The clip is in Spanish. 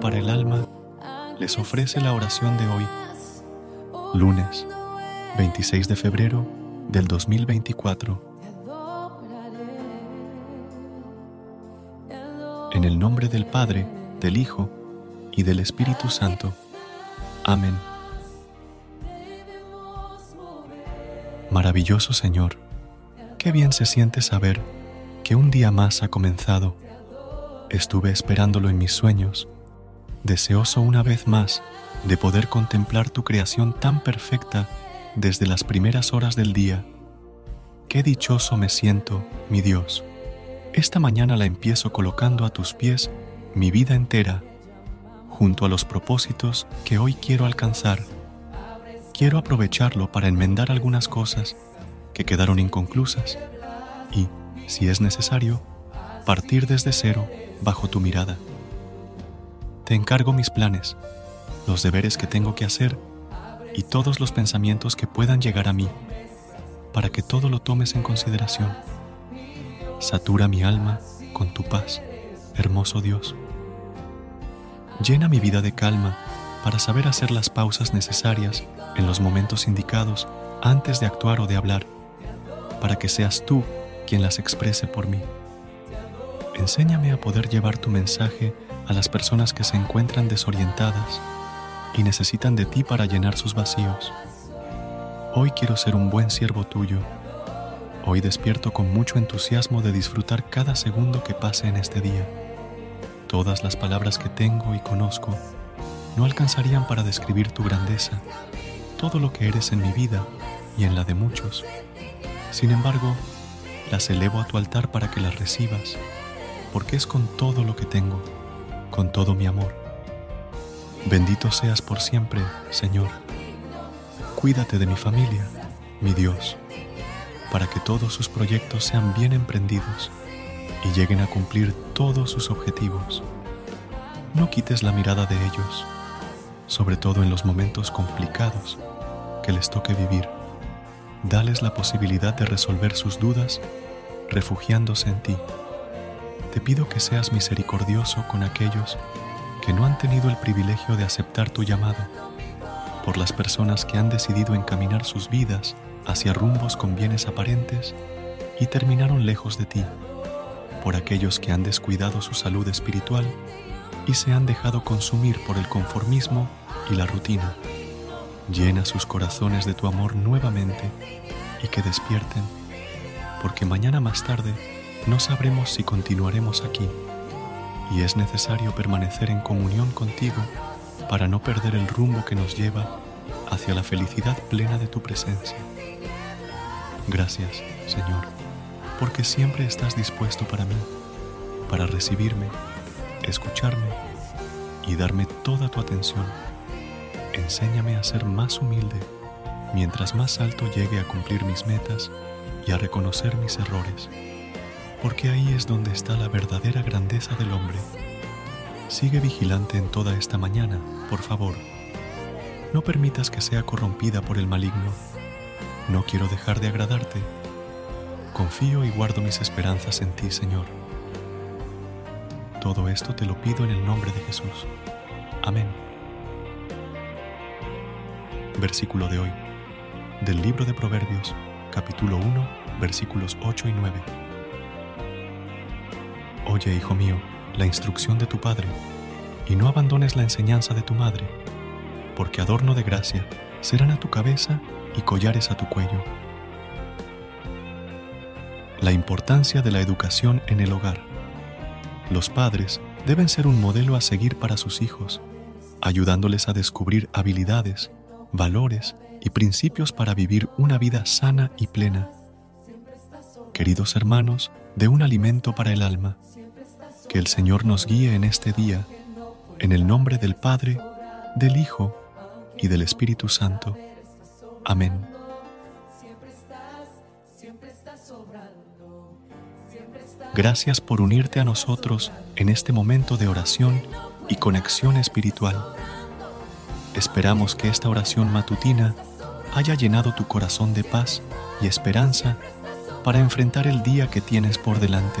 Para el alma, les ofrece la oración de hoy, lunes 26 de febrero del 2024. En el nombre del Padre, del Hijo y del Espíritu Santo. Amén. Maravilloso Señor, qué bien se siente saber que un día más ha comenzado Estuve esperándolo en mis sueños, deseoso una vez más de poder contemplar tu creación tan perfecta desde las primeras horas del día. Qué dichoso me siento, mi Dios. Esta mañana la empiezo colocando a tus pies mi vida entera, junto a los propósitos que hoy quiero alcanzar. Quiero aprovecharlo para enmendar algunas cosas que quedaron inconclusas y, si es necesario, partir desde cero bajo tu mirada. Te encargo mis planes, los deberes que tengo que hacer y todos los pensamientos que puedan llegar a mí, para que todo lo tomes en consideración. Satura mi alma con tu paz, hermoso Dios. Llena mi vida de calma para saber hacer las pausas necesarias en los momentos indicados antes de actuar o de hablar, para que seas tú quien las exprese por mí. Enséñame a poder llevar tu mensaje a las personas que se encuentran desorientadas y necesitan de ti para llenar sus vacíos. Hoy quiero ser un buen siervo tuyo. Hoy despierto con mucho entusiasmo de disfrutar cada segundo que pase en este día. Todas las palabras que tengo y conozco no alcanzarían para describir tu grandeza, todo lo que eres en mi vida y en la de muchos. Sin embargo, las elevo a tu altar para que las recibas porque es con todo lo que tengo, con todo mi amor. Bendito seas por siempre, Señor. Cuídate de mi familia, mi Dios, para que todos sus proyectos sean bien emprendidos y lleguen a cumplir todos sus objetivos. No quites la mirada de ellos, sobre todo en los momentos complicados que les toque vivir. Dales la posibilidad de resolver sus dudas refugiándose en ti te pido que seas misericordioso con aquellos que no han tenido el privilegio de aceptar tu llamado, por las personas que han decidido encaminar sus vidas hacia rumbos con bienes aparentes y terminaron lejos de ti, por aquellos que han descuidado su salud espiritual y se han dejado consumir por el conformismo y la rutina. Llena sus corazones de tu amor nuevamente y que despierten, porque mañana más tarde no sabremos si continuaremos aquí y es necesario permanecer en comunión contigo para no perder el rumbo que nos lleva hacia la felicidad plena de tu presencia. Gracias, Señor, porque siempre estás dispuesto para mí, para recibirme, escucharme y darme toda tu atención. Enséñame a ser más humilde mientras más alto llegue a cumplir mis metas y a reconocer mis errores porque ahí es donde está la verdadera grandeza del hombre. Sigue vigilante en toda esta mañana, por favor. No permitas que sea corrompida por el maligno. No quiero dejar de agradarte. Confío y guardo mis esperanzas en ti, Señor. Todo esto te lo pido en el nombre de Jesús. Amén. Versículo de hoy. Del libro de Proverbios, capítulo 1, versículos 8 y 9. Oye, hijo mío, la instrucción de tu padre, y no abandones la enseñanza de tu madre, porque adorno de gracia serán a tu cabeza y collares a tu cuello. la importancia de la educación en el hogar. Los padres deben ser un modelo a seguir para sus hijos, ayudándoles a descubrir habilidades, valores y principios para vivir una vida sana y plena. Queridos hermanos, de un alimento para el alma, que el Señor nos guíe en este día, en el nombre del Padre, del Hijo y del Espíritu Santo. Amén. Gracias por unirte a nosotros en este momento de oración y conexión espiritual. Esperamos que esta oración matutina haya llenado tu corazón de paz y esperanza para enfrentar el día que tienes por delante.